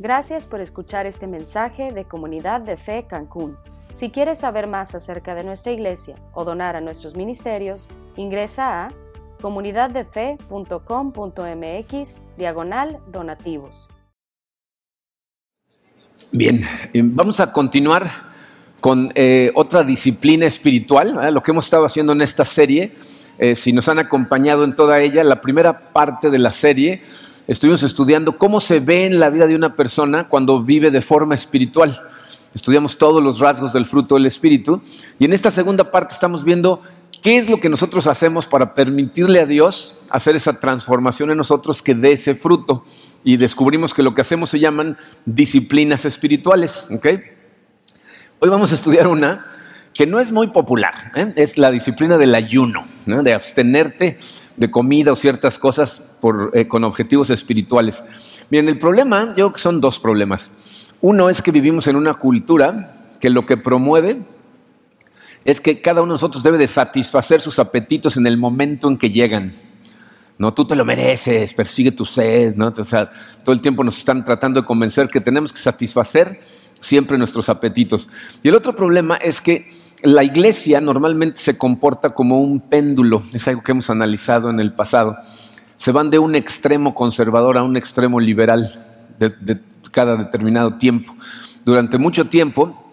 Gracias por escuchar este mensaje de Comunidad de Fe Cancún. Si quieres saber más acerca de nuestra iglesia o donar a nuestros ministerios, ingresa a comunidaddefe.com.mx diagonal donativos. Bien, eh, vamos a continuar con eh, otra disciplina espiritual, lo que hemos estado haciendo en esta serie. Eh, si nos han acompañado en toda ella, la primera parte de la serie estuvimos estudiando cómo se ve en la vida de una persona cuando vive de forma espiritual. Estudiamos todos los rasgos del fruto del Espíritu y en esta segunda parte estamos viendo qué es lo que nosotros hacemos para permitirle a Dios hacer esa transformación en nosotros que dé ese fruto. Y descubrimos que lo que hacemos se llaman disciplinas espirituales. Hoy vamos a estudiar una que no es muy popular, ¿eh? es la disciplina del ayuno, de abstenerte de comida o ciertas cosas eh, con objetivos espirituales. Bien, el problema, yo creo que son dos problemas. Uno es que vivimos en una cultura que lo que promueve es que cada uno de nosotros debe de satisfacer sus apetitos en el momento en que llegan. No, tú te lo mereces, persigue tu sed, ¿no? O sea, todo el tiempo nos están tratando de convencer que tenemos que satisfacer siempre nuestros apetitos. Y el otro problema es que la iglesia normalmente se comporta como un péndulo, es algo que hemos analizado en el pasado. Se van de un extremo conservador a un extremo liberal de, cada determinado tiempo. Durante mucho tiempo,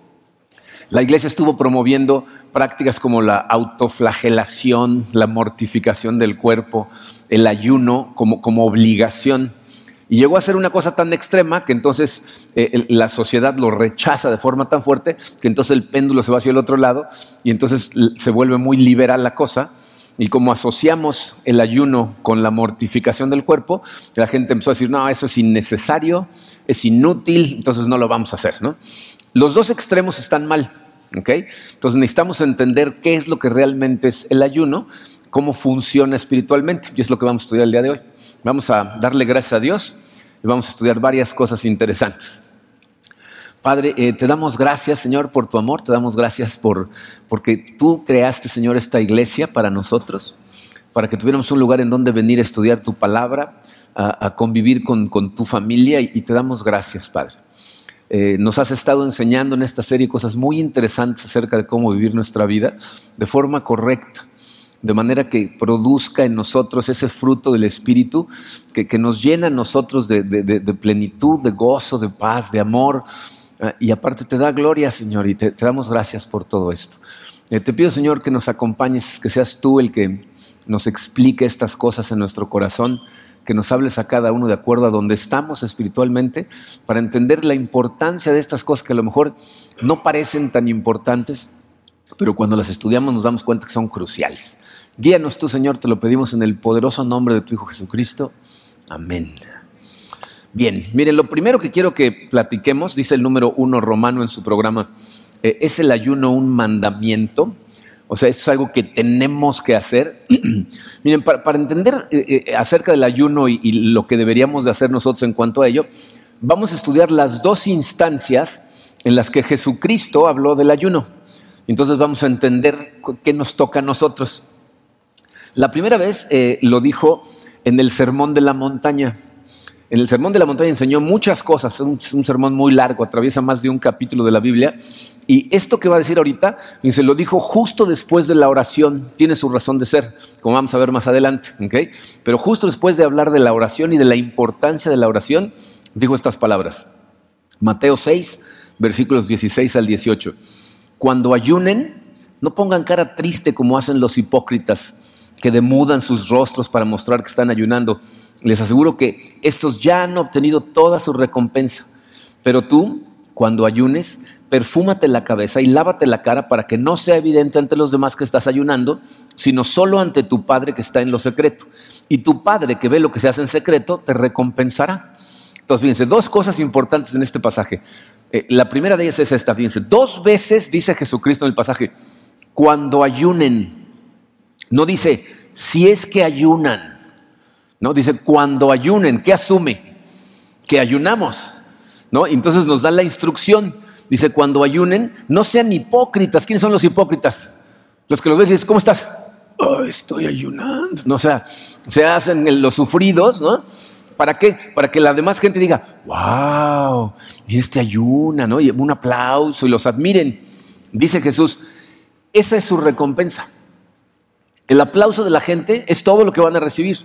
la iglesia estuvo promoviendo prácticas como la autoflagelación, la mortificación del cuerpo, el ayuno como, como obligación. Y llegó a ser una cosa tan extrema que entonces eh, la sociedad lo rechaza de forma tan fuerte que entonces el péndulo se va hacia el otro lado y entonces se vuelve muy liberal la cosa. Y como asociamos el ayuno con la mortificación del cuerpo, la gente empezó a decir, no, eso es innecesario, es inútil, entonces no lo vamos a hacer. ¿no? Los dos extremos están mal. ¿okay? Entonces necesitamos entender qué es lo que realmente es el ayuno, cómo funciona espiritualmente, y es lo que vamos a estudiar el día de hoy. Vamos a darle gracias a Dios y vamos a estudiar varias cosas interesantes. Padre, eh, te damos gracias, Señor, por tu amor, te damos gracias por, porque tú creaste, Señor, esta iglesia para nosotros, para que tuviéramos un lugar en donde venir a estudiar tu palabra, a, convivir con, tu familia y, te damos gracias, Padre. Eh, nos has estado enseñando en esta serie cosas muy interesantes acerca de cómo vivir nuestra vida de forma correcta de manera que produzca en nosotros ese fruto del Espíritu que, nos llena a nosotros de, plenitud, de gozo, de paz, de amor. Ah, y aparte te da gloria, Señor, y te, damos gracias por todo esto. Eh, te pido, Señor, que nos acompañes, que seas tú el que nos explique estas cosas en nuestro corazón, que nos hables a cada uno de acuerdo a donde estamos espiritualmente, para entender la importancia de estas cosas que a lo mejor no parecen tan importantes, pero cuando las estudiamos nos damos cuenta que son cruciales. Guíanos tú, Señor, te lo pedimos en el poderoso nombre de tu Hijo Jesucristo. Amén. Bien, miren, lo primero que quiero que platiquemos, dice el número uno romano en su programa, eh, es el ayuno un mandamiento. O sea, es algo que tenemos que hacer. miren, para, entender eh, eh, acerca del ayuno y, y lo que deberíamos de hacer nosotros en cuanto a ello, vamos a estudiar las dos instancias en las que Jesucristo habló del ayuno. Entonces vamos a entender qué nos toca a nosotros. La primera vez eh, lo dijo en el Sermón de la Montaña. En el Sermón de la Montaña enseñó muchas cosas, un, un sermón muy largo, atraviesa más de un capítulo de la Biblia. Y esto que va a decir ahorita, se lo dijo justo después de la oración, tiene su razón de ser, como vamos a ver más adelante. Pero justo después de hablar de la oración y de la importancia de la oración, dijo estas palabras. Mateo 6, versículos 16 al 18. Cuando ayunen, no pongan cara triste como hacen los hipócritas que demudan sus rostros para mostrar que están ayunando. Les aseguro que estos ya han obtenido toda su recompensa. Pero tú, cuando ayunes, perfúmate la cabeza y lávate la cara para que no sea evidente ante los demás que estás ayunando, sino solo ante tu Padre que está en lo secreto. Y tu Padre que ve lo que se hace en secreto te recompensará. Entonces, fíjense, dos cosas importantes en este pasaje. Eh, la primera de ellas es esta, fíjense, dos veces dice Jesucristo en el pasaje, cuando ayunen. No dice, si es que ayunan. No, dice, cuando ayunen. ¿Qué asume? Que ayunamos. ¿No? Entonces nos da la instrucción. Dice, cuando ayunen, no sean hipócritas. ¿Quiénes son los hipócritas? Los que los ves y dicen, ¿cómo estás? Oh, estoy ayunando. No, o sea, se hacen los sufridos, ¿no? ¿Para qué? Para que la demás gente diga, wow, mira este ayuna, ¿no? Y un aplauso y los admiren. Dice Jesús, esa es su recompensa. El aplauso de la gente es todo lo que van a recibir.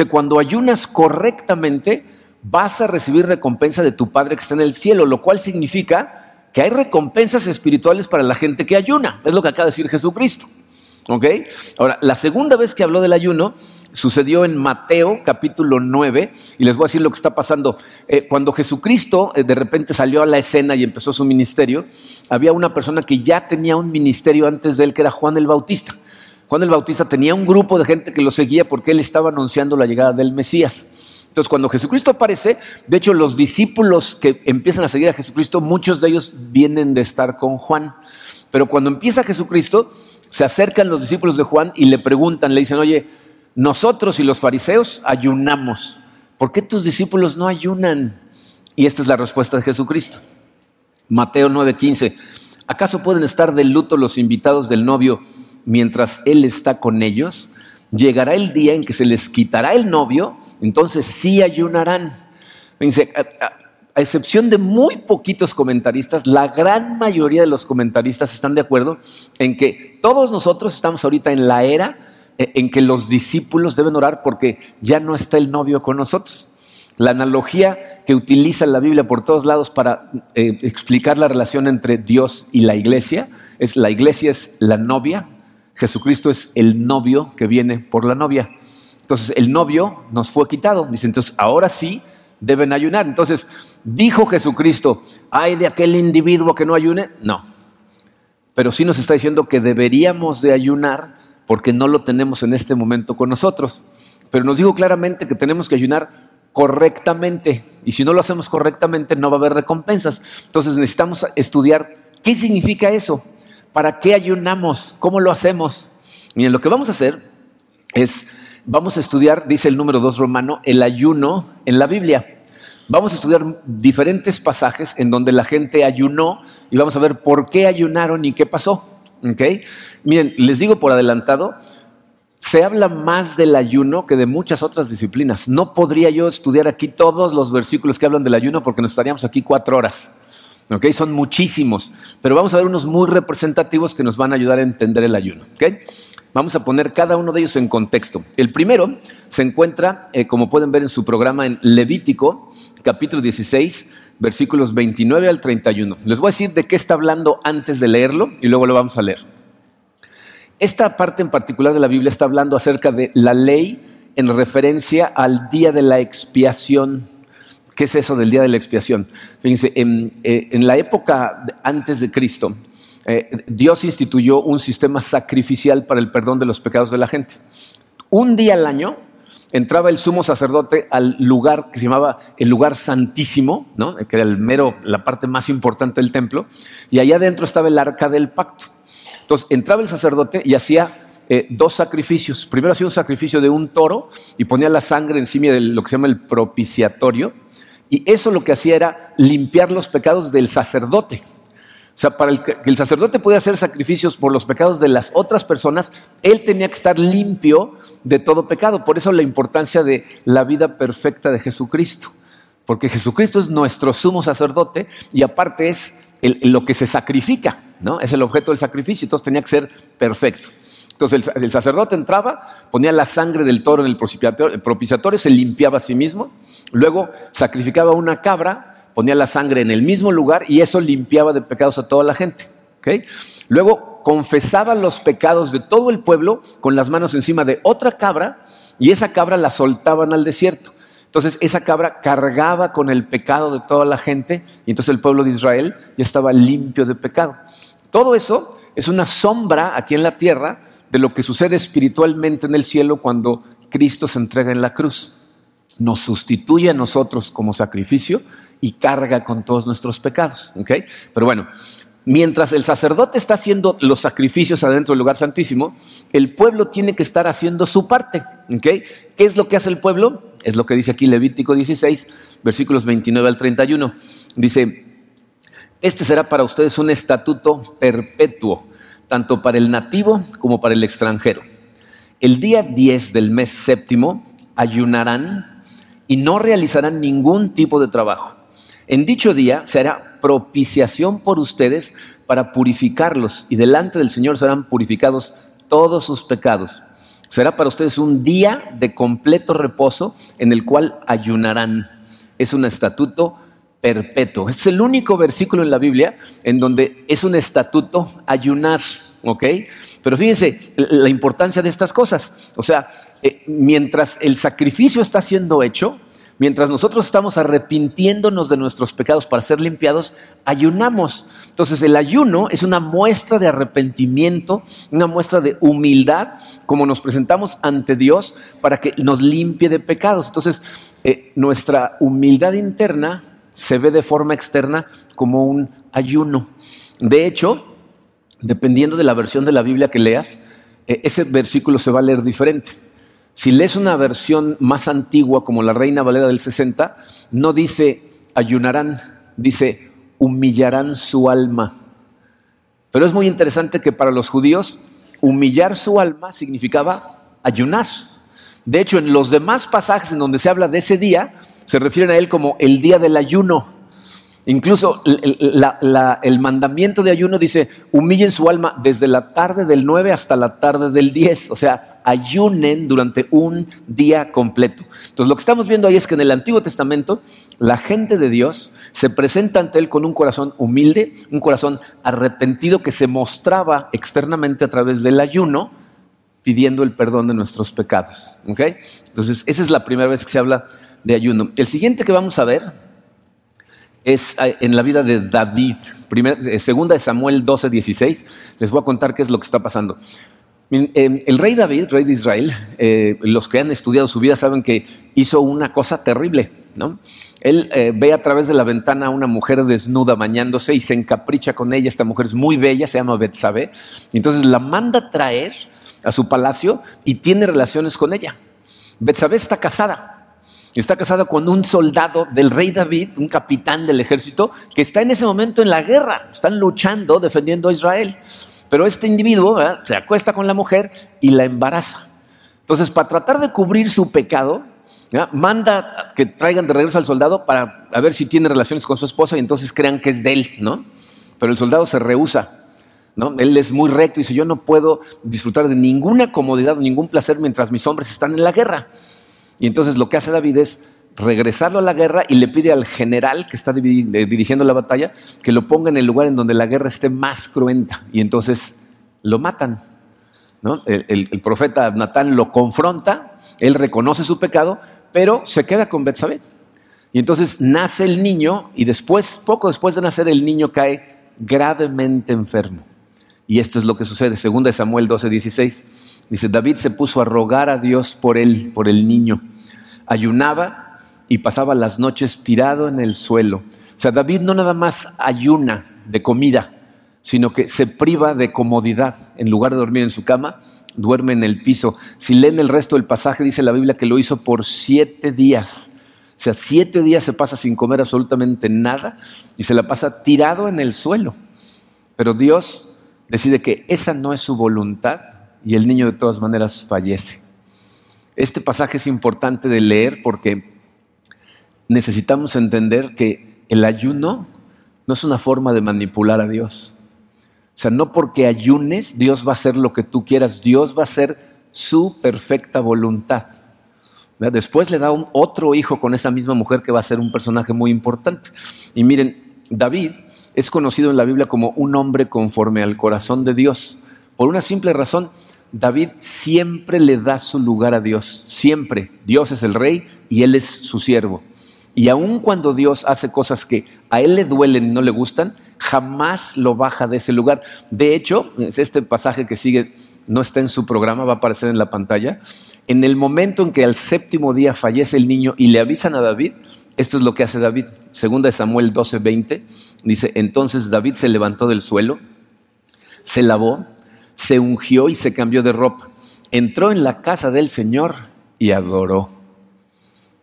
O cuando ayunas correctamente, vas a recibir recompensa de tu Padre que está en el cielo, lo cual significa que hay recompensas espirituales para la gente que ayuna. Es lo que acaba de decir Jesucristo. ¿Ok? Ahora, la segunda vez que habló del ayuno sucedió en Mateo capítulo 9 y les voy a decir lo que está pasando. Eh, cuando Jesucristo eh, de repente salió a la escena y empezó su ministerio, había una persona que ya tenía un ministerio antes de él, que era Juan el Bautista. Juan el Bautista tenía un grupo de gente que lo seguía porque él estaba anunciando la llegada del Mesías. Entonces, cuando Jesucristo aparece, de hecho, los discípulos que empiezan a seguir a Jesucristo, muchos de ellos vienen de estar con Juan. Pero cuando empieza Jesucristo, se acercan los discípulos de Juan y le preguntan, le dicen, oye, nosotros y los fariseos ayunamos. ¿Por qué tus discípulos no ayunan? Y esta es la respuesta de Jesucristo. Mateo 9:15. ¿Acaso pueden estar de luto los invitados del novio mientras él está con ellos? Llegará el día en que se les quitará el novio, entonces sí ayunarán. A excepción de muy poquitos comentaristas, la gran mayoría de los comentaristas están de acuerdo en que todos nosotros estamos ahorita en la era eh, en que los discípulos deben orar porque ya no está el novio con nosotros. La analogía que utiliza la Biblia por todos lados para eh, explicar la relación entre Dios y la iglesia es la iglesia es la novia, Jesucristo es el novio que viene por la novia. Entonces el novio nos fue quitado. Dice, entonces ahora sí deben ayunar. Entonces, ¿dijo Jesucristo, hay de aquel individuo que no ayune? No. Pero sí nos está diciendo que deberíamos de ayunar porque no lo tenemos en este momento con nosotros. Pero nos dijo claramente que tenemos que ayunar correctamente. Y si no lo hacemos correctamente, no va a haber recompensas. Entonces necesitamos estudiar qué significa eso. ¿Para qué ayunamos? ¿Cómo lo hacemos? Miren, lo que vamos a hacer es, vamos a estudiar, dice el número 2 romano, el ayuno en la Biblia. Vamos a estudiar diferentes pasajes en donde la gente ayunó y vamos a ver por qué ayunaron y qué pasó. Miren, les digo por adelantado, se habla más del ayuno que de muchas otras disciplinas. No podría yo estudiar aquí todos los versículos que hablan del ayuno porque nos estaríamos aquí cuatro horas. Son muchísimos, pero vamos a ver unos muy representativos que nos van a ayudar a entender el ayuno. Vamos a poner cada uno de ellos en contexto. El primero se encuentra, eh, como pueden ver en su programa, en Levítico, capítulo 16, versículos 29 al 31. Les voy a decir de qué está hablando antes de leerlo y luego lo vamos a leer. Esta parte en particular de la Biblia está hablando acerca de la ley en referencia al día de la expiación. ¿Qué es eso del día de la expiación? Fíjense, en, eh, la época antes de Cristo, eh, Dios instituyó un sistema sacrificial para el perdón de los pecados de la gente. Un día al año entraba el sumo sacerdote al lugar que se llamaba el lugar santísimo, ¿no? que era el mero, la parte más importante del templo, y allá adentro estaba el arca del pacto. Entonces entraba el sacerdote y hacía eh, dos sacrificios. Primero hacía un sacrificio de un toro y ponía la sangre encima de lo que se llama el propiciatorio, y eso lo que hacía era limpiar los pecados del sacerdote. O sea, para que el sacerdote pudiera hacer sacrificios por los pecados de las otras personas, él tenía que estar limpio de todo pecado. Por eso la importancia de la vida perfecta de Jesucristo. Porque Jesucristo es nuestro sumo sacerdote y aparte es lo que se sacrifica, ¿no? Es el objeto del sacrificio, entonces tenía que ser perfecto. Entonces el, sacerdote entraba, ponía la sangre del toro en el propiciatorio, se limpiaba a sí mismo, luego sacrificaba una cabra ponía la sangre en el mismo lugar y eso limpiaba de pecados a toda la gente. Luego confesaba los pecados de todo el pueblo con las manos encima de otra cabra y esa cabra la soltaban al desierto. Entonces esa cabra cargaba con el pecado de toda la gente y entonces el pueblo de Israel ya estaba limpio de pecado. Todo eso es una sombra aquí en la tierra de lo que sucede espiritualmente en el cielo cuando Cristo se entrega en la cruz. Nos sustituye a nosotros como sacrificio y carga con todos nuestros pecados. Pero bueno, mientras el sacerdote está haciendo los sacrificios adentro del lugar santísimo, el pueblo tiene que estar haciendo su parte. ¿Qué es lo que hace el pueblo? Es lo que dice aquí Levítico 16, versículos 29 al 31. Dice, este será para ustedes un estatuto perpetuo, tanto para el nativo como para el extranjero. El día 10 del mes séptimo ayunarán y no realizarán ningún tipo de trabajo. En dicho día se hará propiciación por ustedes para purificarlos y delante del Señor serán purificados todos sus pecados. Será para ustedes un día de completo reposo en el cual ayunarán. Es un estatuto perpetuo. Es el único versículo en la Biblia en donde es un estatuto ayunar. ¿ok? Pero fíjense la importancia de estas cosas. O sea, eh, mientras el sacrificio está siendo hecho, mientras nosotros estamos arrepintiéndonos de nuestros pecados para ser limpiados, ayunamos. Entonces el ayuno es una muestra de arrepentimiento, una muestra de humildad, como nos presentamos ante Dios para que nos limpie de pecados. Entonces eh, nuestra humildad interna se ve de forma externa como un ayuno. De hecho, dependiendo de la versión de la Biblia que leas, eh, ese versículo se va a leer diferente. Si lees una versión más antigua como la Reina Valera del 60, no dice ayunarán, dice humillarán su alma. Pero es muy interesante que para los judíos humillar su alma significaba ayunar. De hecho, en los demás pasajes en donde se habla de ese día, se refieren a él como el día del ayuno. Incluso el, mandamiento de ayuno dice, humillen su alma desde la tarde del 9 hasta la tarde del 10, o sea, ayunen durante un día completo. Entonces lo que estamos viendo ahí es que en el Antiguo Testamento la gente de Dios se presenta ante Él con un corazón humilde, un corazón arrepentido que se mostraba externamente a través del ayuno, pidiendo el perdón de nuestros pecados. Entonces esa es la primera vez que se habla de ayuno. El siguiente que vamos a ver es eh, en la vida de David. Eh, segunda de Samuel 12, 16. Les voy a contar qué es lo que está pasando. Eh, el rey David, rey de Israel, los que han estudiado su vida saben que hizo una cosa terrible. ¿no? Él ve a través de la ventana a una mujer desnuda bañándose y se encapricha con ella. Esta mujer es muy bella, se llama Betsabé. Entonces la manda traer a su palacio y tiene relaciones con ella. Betsabé está casada está casada con un soldado del rey David, un capitán del ejército, que está en ese momento en la guerra, están luchando, defendiendo a Israel. Pero este individuo se acuesta con la mujer y la embaraza. Entonces, para tratar de cubrir su pecado, manda que traigan de regreso al soldado para ver si tiene relaciones con su esposa y entonces crean que es de él, ¿no? Pero el soldado se rehúsa. ¿No? Él es muy recto y dice, yo no puedo disfrutar de ninguna comodidad ningún placer mientras mis hombres están en la guerra. Y entonces lo que hace David es regresarlo a la guerra y le pide al general que está dirigiendo la batalla que lo ponga en el lugar en donde la guerra esté más cruenta. Y entonces lo matan. ¿no? El, profeta Natán lo confronta, él reconoce su pecado, pero se queda con Betsabé. Y entonces nace el niño y después, poco después de nacer, el niño cae gravemente enfermo. Y esto es lo que sucede, segunda de Samuel 12, 16. Dice, David se puso a rogar a Dios por él, por el niño. Ayunaba y pasaba las noches tirado en el suelo. O sea, David no nada más ayuna de comida, sino que se priva de comodidad. En lugar de dormir en su cama, duerme en el piso. Si leen el resto del pasaje, dice la Biblia que lo hizo por siete días. O sea, siete días se pasa sin comer absolutamente nada y se la pasa tirado en el suelo. Pero Dios decide que esa no es su voluntad y el niño de todas maneras fallece. Este pasaje es importante de leer porque necesitamos entender que el ayuno no es una forma de manipular a Dios. O sea, no porque ayunes Dios va a hacer lo que tú quieras, Dios va a hacer su perfecta voluntad. Después le da otro hijo con esa misma mujer que va a ser un personaje muy importante. Y miren, David es conocido en la Biblia como un hombre conforme al corazón de Dios, por una simple razón, David siempre le da su lugar a Dios, siempre. Dios es el rey y él es su siervo. Y aun cuando Dios hace cosas que a él le duelen y no le gustan, jamás lo baja de ese lugar. De hecho, este pasaje que sigue no está en su programa, va a aparecer en la pantalla. En el momento en que al séptimo día fallece el niño y le avisan a David, esto es lo que hace David. Segunda de Samuel 12:20 dice, entonces David se levantó del suelo, se lavó, se ungió y se cambió de ropa. Entró en la casa del Señor y adoró.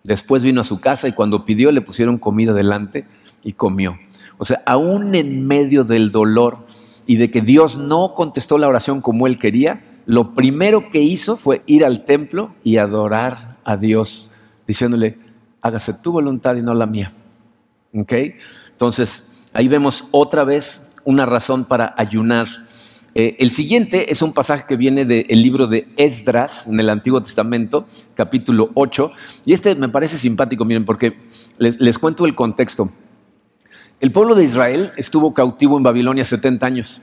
Después vino a su casa y cuando pidió le pusieron comida delante y comió. O sea, aún en medio del dolor y de que Dios no contestó la oración como él quería, lo primero que hizo fue ir al templo y adorar a Dios, diciéndole, hágase tu voluntad y no la mía. ¿Ok? Entonces, ahí vemos otra vez una razón para ayunar. Eh, el siguiente es un pasaje que viene del libro de Esdras en el Antiguo Testamento, capítulo 8, y este me parece simpático, miren, porque les, cuento el contexto. El pueblo de Israel estuvo cautivo en Babilonia 70 años,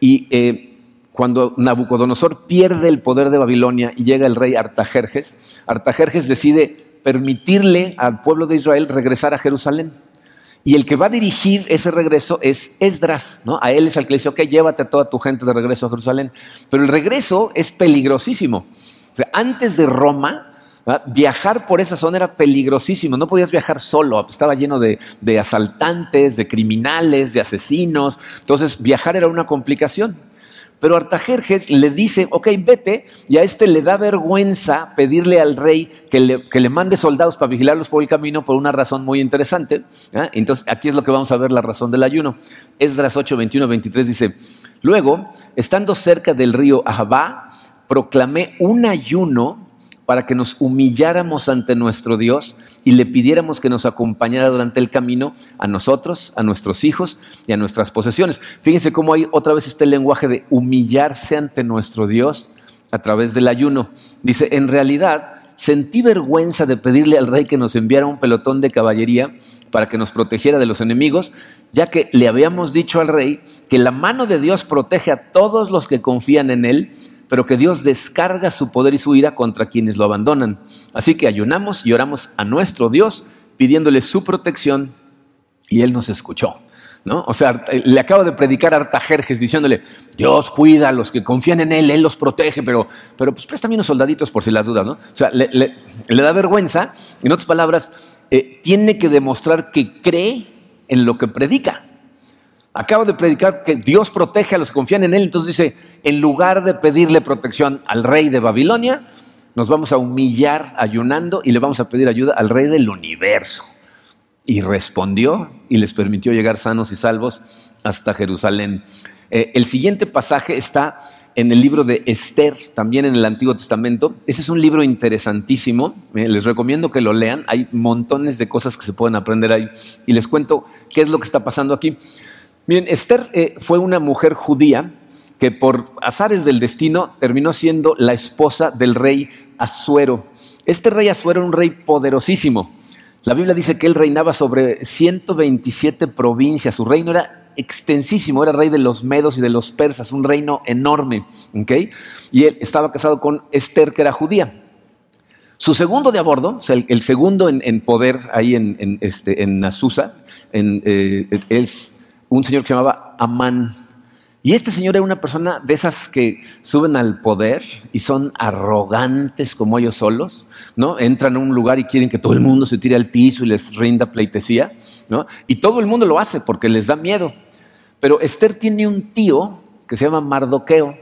y eh, cuando Nabucodonosor pierde el poder de Babilonia y llega el rey Artajerjes, Artajerjes decide permitirle al pueblo de Israel regresar a Jerusalén. Y el que va a dirigir ese regreso es Esdras, ¿no? A él es el que le dice, ok, llévate a toda tu gente de regreso a Jerusalén. Pero el regreso es peligrosísimo. Antes de Roma, viajar por esa zona era peligrosísimo. No podías viajar solo, estaba lleno de, de asaltantes, de criminales, de asesinos. Entonces, viajar era una complicación. Pero Artajerjes le dice, ok, vete, y a este le da vergüenza pedirle al rey que le, mande soldados para vigilarlos por el camino por una razón muy interesante. Entonces, aquí es lo que vamos a ver la razón del ayuno. Esdras 8, 21, 23 dice, luego, estando cerca del río Ahabá, proclamé un ayuno para que nos humilláramos ante nuestro Dios y le pidiéramos que nos acompañara durante el camino a nosotros, a nuestros hijos y a nuestras posesiones. Fíjense cómo hay otra vez este lenguaje de humillarse ante nuestro Dios a través del ayuno. Dice, en realidad sentí vergüenza de pedirle al rey que nos enviara un pelotón de caballería para que nos protegiera de los enemigos, ya que le habíamos dicho al rey que la mano de Dios protege a todos los que confían en él pero que Dios descarga su poder y su ira contra quienes lo abandonan. Así que ayunamos y oramos a nuestro Dios pidiéndole su protección y Él nos escuchó. ¿No? O sea, le acabo de predicar a Artajerjes diciéndole, Dios cuida a los que confían en Él, Él los protege, pero, pero pues préstame unos soldaditos por si la duda, ¿no? O sea, le, da vergüenza, en otras palabras, eh, tiene que demostrar que cree en lo que predica. Acabo de predicar que Dios protege a los que confían en Él, entonces dice, en lugar de pedirle protección al rey de Babilonia, nos vamos a humillar ayunando y le vamos a pedir ayuda al rey del universo. Y respondió y les permitió llegar sanos y salvos hasta Jerusalén. Eh, el siguiente pasaje está en el libro de Esther, también en el Antiguo Testamento. Ese es un libro interesantísimo. Eh, les recomiendo que lo lean. Hay montones de cosas que se pueden aprender ahí. Y les cuento qué es lo que está pasando aquí. Miren, Esther eh, fue una mujer judía que por azares del destino terminó siendo la esposa del rey Asuero. Este rey Asuero era un rey poderosísimo. La Biblia dice que él reinaba sobre 127 provincias. Su reino era extensísimo, era rey de los medos y de los persas, un reino enorme. Y él estaba casado con Esther, que era judía. Su segundo de a bordo, o sea, el, segundo en, poder ahí en, en, este, en Azusa, es un señor que se llamaba Amán. Y este señor era una persona de esas que suben al poder y son arrogantes como ellos solos, ¿no? Entran a un lugar y quieren que todo el mundo se tire al piso y les rinda pleitesía, ¿no? Y todo el mundo lo hace porque les da miedo. Pero Esther tiene un tío que se llama Mardoqueo.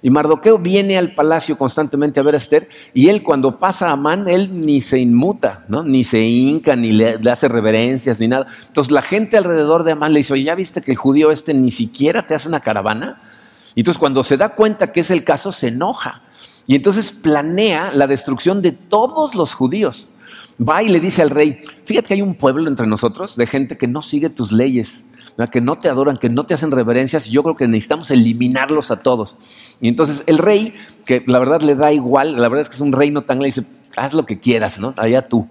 Y Mardoqueo viene al palacio constantemente a ver a Esther y él cuando pasa a Amán, él ni se inmuta, ¿no? ni se hinca, ni le, hace reverencias, ni nada. Entonces la gente alrededor de Amán le dice, oye, ¿ya viste que el judío este ni siquiera te hace una caravana? Y entonces cuando se da cuenta que es el caso, se enoja. Y entonces planea la destrucción de todos los judíos. Va y le dice al rey, fíjate que hay un pueblo entre nosotros de gente que no sigue tus leyes que no te adoran, que no te hacen reverencias, y yo creo que necesitamos eliminarlos a todos. Y entonces el rey, que la verdad le da igual, la verdad es que es un reino tan le dice, haz lo que quieras, ¿no? Allá tú.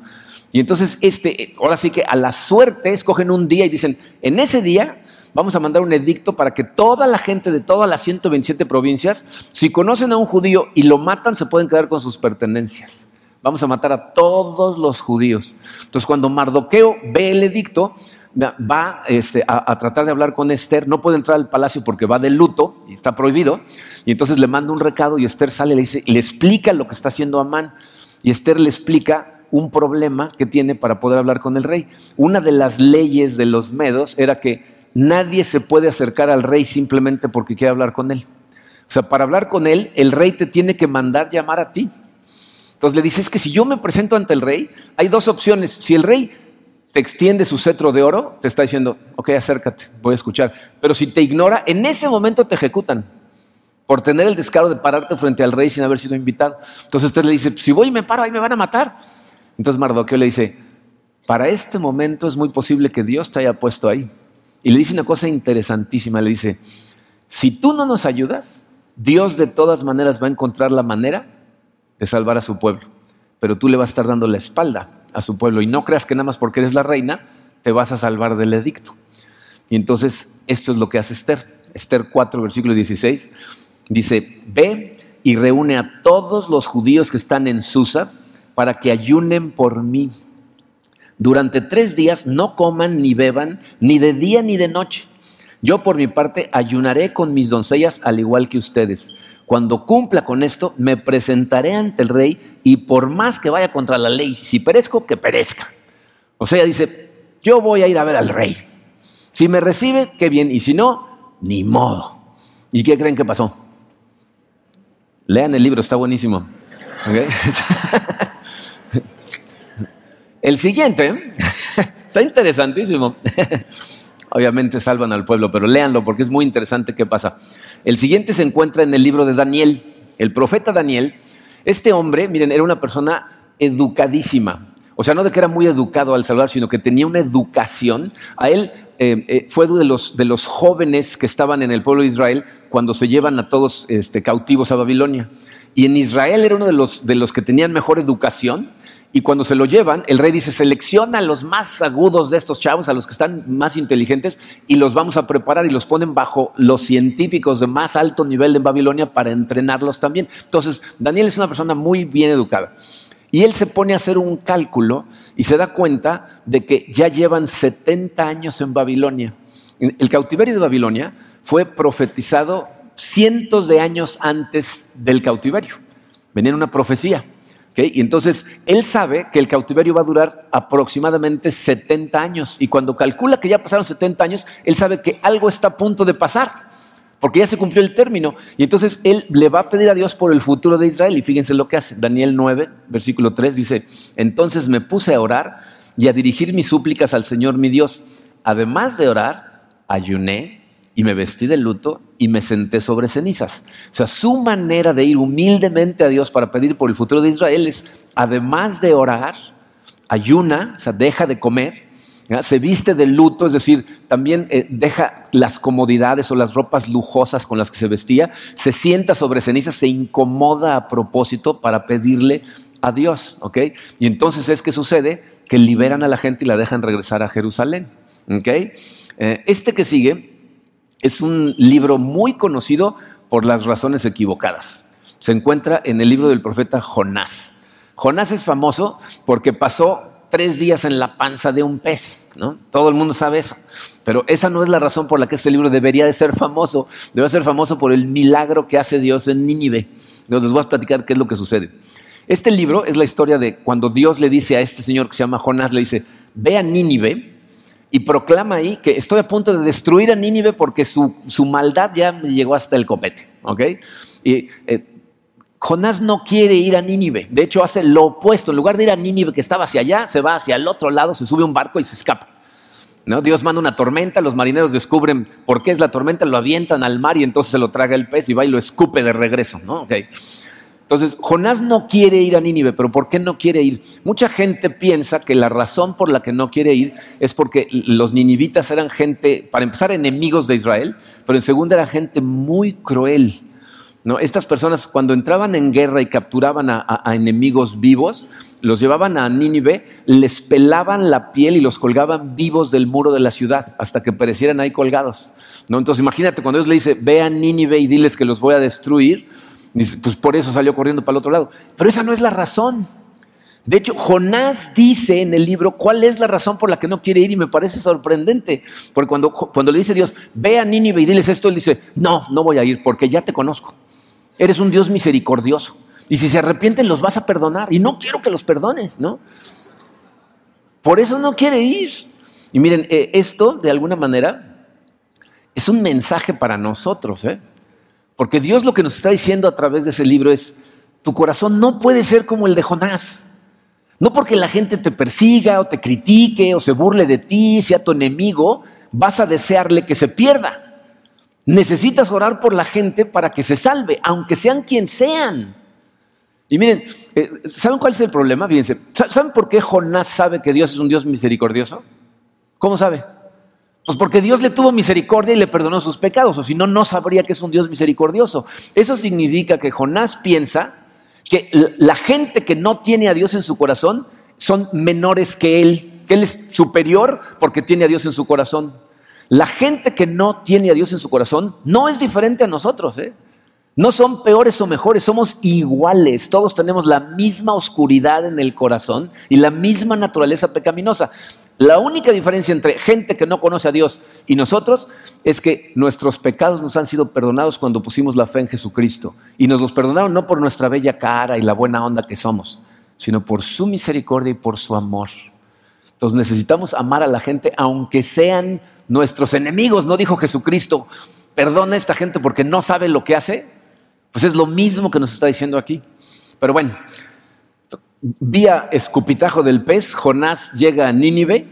Y entonces este, ahora sí que a la suerte escogen un día y dicen, en ese día vamos a mandar un edicto para que toda la gente de todas las 127 provincias, si conocen a un judío y lo matan, se pueden quedar con sus pertenencias. Vamos a matar a todos los judíos. Entonces, cuando Mardoqueo ve el edicto, va este, a, tratar de hablar con Esther, no puede entrar al palacio porque va de luto y está prohibido, y entonces le manda un recado y Esther sale y le, dice, le explica lo que está haciendo Amán, y Esther le explica un problema que tiene para poder hablar con el rey. Una de las leyes de los medos era que nadie se puede acercar al rey simplemente porque quiere hablar con él. O sea, para hablar con él, el rey te tiene que mandar llamar a ti. Entonces le dice, es que si yo me presento ante el rey, hay dos opciones. Si el rey te extiende su cetro de oro, te está diciendo, ok, acércate, voy a escuchar. Pero si te ignora, en ese momento te ejecutan por tener el descaro de pararte frente al rey sin haber sido invitado. Entonces usted le dice, si voy y me paro, ahí me van a matar. Entonces Mardoqueo le dice, para este momento es muy posible que Dios te haya puesto ahí. Y le dice una cosa interesantísima, le dice, si tú no nos ayudas, Dios de todas maneras va a encontrar la manera de salvar a su pueblo, pero tú le vas a estar dando la espalda a su pueblo y no creas que nada más porque eres la reina te vas a salvar del edicto. Y entonces esto es lo que hace Esther. Esther 4, versículo 16, dice, ve y reúne a todos los judíos que están en Susa para que ayunen por mí. Durante tres días no coman ni beban, ni de día ni de noche. Yo por mi parte ayunaré con mis doncellas al igual que ustedes. Cuando cumpla con esto, me presentaré ante el rey y por más que vaya contra la ley, si perezco, que perezca. O sea, dice, yo voy a ir a ver al rey. Si me recibe, qué bien, y si no, ni modo. ¿Y qué creen que pasó? Lean el libro, está buenísimo. el siguiente, está interesantísimo. Obviamente salvan al pueblo, pero léanlo porque es muy interesante qué pasa. El siguiente se encuentra en el libro de Daniel. El profeta Daniel, este hombre, miren, era una persona educadísima. O sea, no de que era muy educado al salvar, sino que tenía una educación. A él eh, eh, fue de los, de los jóvenes que estaban en el pueblo de Israel cuando se llevan a todos este, cautivos a Babilonia. Y en Israel era uno de los, de los que tenían mejor educación. Y cuando se lo llevan, el rey dice, selecciona a los más agudos de estos chavos, a los que están más inteligentes, y los vamos a preparar y los ponen bajo los científicos de más alto nivel en Babilonia para entrenarlos también. Entonces, Daniel es una persona muy bien educada. Y él se pone a hacer un cálculo y se da cuenta de que ya llevan 70 años en Babilonia. El cautiverio de Babilonia fue profetizado cientos de años antes del cautiverio. Venía una profecía. Y entonces él sabe que el cautiverio va a durar aproximadamente 70 años. Y cuando calcula que ya pasaron 70 años, él sabe que algo está a punto de pasar porque ya se cumplió el término. Y entonces él le va a pedir a Dios por el futuro de Israel. Y fíjense lo que hace. Daniel 9, versículo 3 dice, entonces me puse a orar y a dirigir mis súplicas al Señor mi Dios. Además de orar, ayuné y me vestí de luto y me senté sobre cenizas. O sea, su manera de ir humildemente a Dios para pedir por el futuro de Israel es, además de orar, ayuna, o sea, deja de comer se viste de luto, es decir, también eh, deja las comodidades o las ropas lujosas con las que se vestía, se sienta sobre cenizas, se incomoda a propósito para pedirle a Dios, ¿ok? Y entonces es que sucede que liberan a la gente y la dejan regresar a Jerusalén, ¿ok? Eh, este que sigue es un libro muy conocido por las razones equivocadas. Se encuentra en el libro del profeta Jonás. Jonás es famoso porque pasó tres días en la panza de un pez, ¿no? Todo el mundo sabe eso. Pero esa no es la razón por la que este libro debería de ser famoso. Debe ser famoso por el milagro que hace Dios en Nínive. les voy a platicar qué es lo que sucede. Este libro es la historia de cuando Dios le dice a este señor que se llama Jonás, le dice, ve a Nínive y proclama ahí que estoy a punto de destruir a Nínive porque su, maldad ya me llegó hasta el copete, ¿ok? Y eh, Jonás no quiere ir a Nínive. De hecho, hace lo opuesto. En lugar de ir a Nínive, que estaba hacia allá, se va hacia el otro lado, se sube un barco y se escapa. ¿No? Dios manda una tormenta, los marineros descubren por qué es la tormenta, lo avientan al mar y entonces se lo traga el pez y va y lo escupe de regreso. ¿no? Entonces, Jonás no quiere ir a Nínive, pero ¿por qué no quiere ir? Mucha gente piensa que la razón por la que no quiere ir es porque los ninivitas eran gente, para empezar, enemigos de Israel, pero en segunda era gente muy cruel. Estas personas cuando entraban en guerra y capturaban a, enemigos vivos, los llevaban a Nínive, les pelaban la piel y los colgaban vivos del muro de la ciudad hasta que perecieran ahí colgados. ¿no? Entonces imagínate cuando Dios le dice, ve a Nínive y diles que los voy a destruir, pues por eso salió corriendo para el otro lado. Pero esa no es la razón. De hecho, Jonás dice en el libro cuál es la razón por la que no quiere ir y me parece sorprendente. Porque cuando, cuando le dice Dios, ve a Nínive y diles esto, él dice, no, no voy a ir porque ya te conozco. Eres un Dios misericordioso. Y si se arrepienten, los vas a perdonar. Y no quiero que los perdones, ¿no? Por eso no quiere ir. Y miren, eh, esto de alguna manera es un mensaje para nosotros, ¿eh? Porque Dios lo que nos está diciendo a través de ese libro es, tu corazón no puede ser como el de Jonás. No porque la gente te persiga o te critique o se burle de ti, sea tu enemigo, vas a desearle que se pierda. Necesitas orar por la gente para que se salve, aunque sean quien sean. Y miren, eh, ¿saben cuál es el problema? Fíjense, ¿saben por qué Jonás sabe que Dios es un Dios misericordioso? ¿Cómo sabe? Pues porque Dios le tuvo misericordia y le perdonó sus pecados, o si no, no sabría que es un Dios misericordioso. Eso significa que Jonás piensa que la gente que no tiene a Dios en su corazón son menores que él, que él es superior porque tiene a Dios en su corazón. La gente que no tiene a Dios en su corazón no es diferente a nosotros, ¿eh? No son peores o mejores, somos iguales. Todos tenemos la misma oscuridad en el corazón y la misma naturaleza pecaminosa. La única diferencia entre gente que no conoce a Dios y nosotros es que nuestros pecados nos han sido perdonados cuando pusimos la fe en Jesucristo. Y nos los perdonaron no por nuestra bella cara y la buena onda que somos, sino por su misericordia y por su amor. Entonces necesitamos amar a la gente aunque sean nuestros enemigos. No dijo Jesucristo, perdona a esta gente porque no sabe lo que hace. Pues es lo mismo que nos está diciendo aquí. Pero bueno, vía escupitajo del pez, Jonás llega a Nínive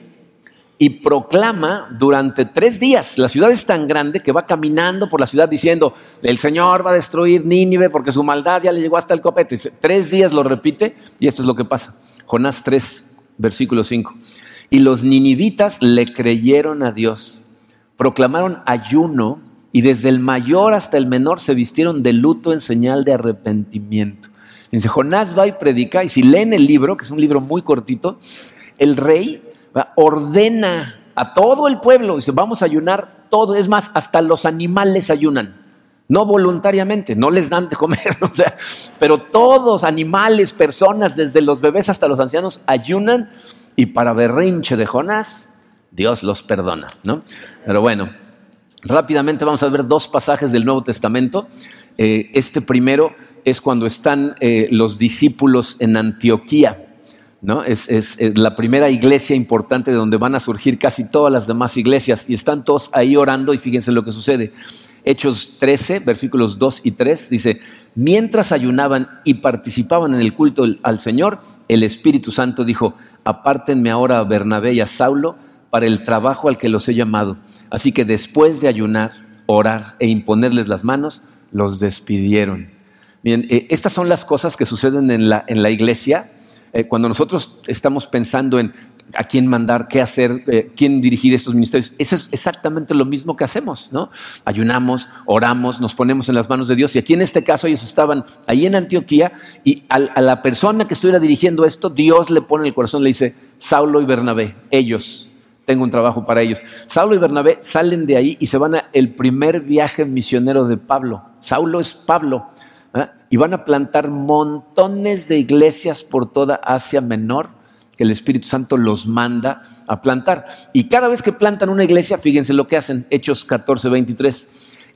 y proclama durante tres días. La ciudad es tan grande que va caminando por la ciudad diciendo, el Señor va a destruir Nínive porque su maldad ya le llegó hasta el copete. Tres días lo repite y esto es lo que pasa. Jonás 3, versículo 5. Y los ninivitas le creyeron a Dios, proclamaron ayuno y desde el mayor hasta el menor se vistieron de luto en señal de arrepentimiento. Dice, Jonás va y predica, y si leen el libro, que es un libro muy cortito, el rey ordena a todo el pueblo, dice, vamos a ayunar todo, es más, hasta los animales ayunan, no voluntariamente, no les dan de comer, o sea, pero todos, animales, personas, desde los bebés hasta los ancianos, ayunan, y para berrinche de Jonás, Dios los perdona, ¿no? Pero bueno, Rápidamente vamos a ver dos pasajes del Nuevo Testamento. Eh, este primero es cuando están eh, los discípulos en Antioquía. ¿no? Es, la primera iglesia importante de donde van a surgir casi todas las demás iglesias y están todos ahí orando y fíjense lo que sucede. Hechos 13, versículos 2 y 3 dice, mientras ayunaban y participaban en el culto al Señor, el Espíritu Santo dijo, apártenme ahora a Bernabé y a Saulo para el trabajo al que los he llamado. Así que después de ayunar, orar e imponerles las manos, los despidieron. Bien, eh, estas son las cosas que suceden en la, en la iglesia eh, cuando nosotros estamos pensando en a quién mandar, qué hacer, eh, quién dirigir estos ministerios. Eso es exactamente lo mismo que hacemos, ¿no? Ayunamos, oramos, nos ponemos en las manos de Dios. Y aquí en este caso ellos estaban ahí en Antioquía y a, a la persona que estuviera dirigiendo esto, Dios le pone en el corazón, le dice, Saulo y Bernabé, ellos tengo un trabajo para ellos. Saulo y Bernabé salen de ahí y se van al primer viaje misionero de Pablo. Saulo es Pablo. Y van a plantar montones de iglesias por toda Asia Menor que el Espíritu Santo los manda a plantar. Y cada vez que plantan una iglesia, fíjense lo que hacen, Hechos 14, 23.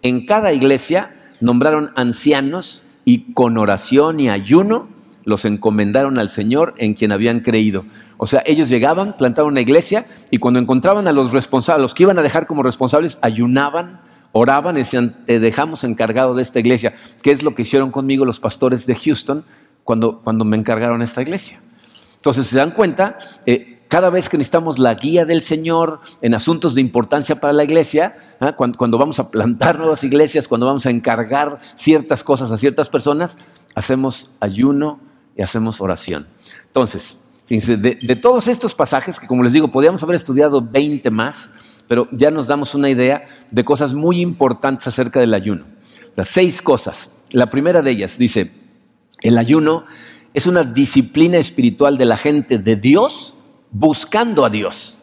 En cada iglesia nombraron ancianos y con oración y ayuno los encomendaron al Señor en quien habían creído. O sea, ellos llegaban, plantaban una iglesia y cuando encontraban a los responsables, los que iban a dejar como responsables, ayunaban, oraban y decían, te dejamos encargado de esta iglesia, ¿Qué es lo que hicieron conmigo los pastores de Houston cuando, cuando me encargaron esta iglesia. Entonces, se dan cuenta, eh, cada vez que necesitamos la guía del Señor en asuntos de importancia para la iglesia, ¿ah? cuando, vamos a plantar nuevas iglesias, cuando vamos a encargar ciertas cosas a ciertas personas, hacemos ayuno y hacemos oración. Entonces, de, todos estos pasajes, que como les digo, podríamos haber estudiado 20 más, pero ya nos damos una idea de cosas muy importantes acerca del ayuno. Las seis cosas. La primera de ellas dice, el ayuno es una disciplina espiritual de la gente de Dios buscando a Dios.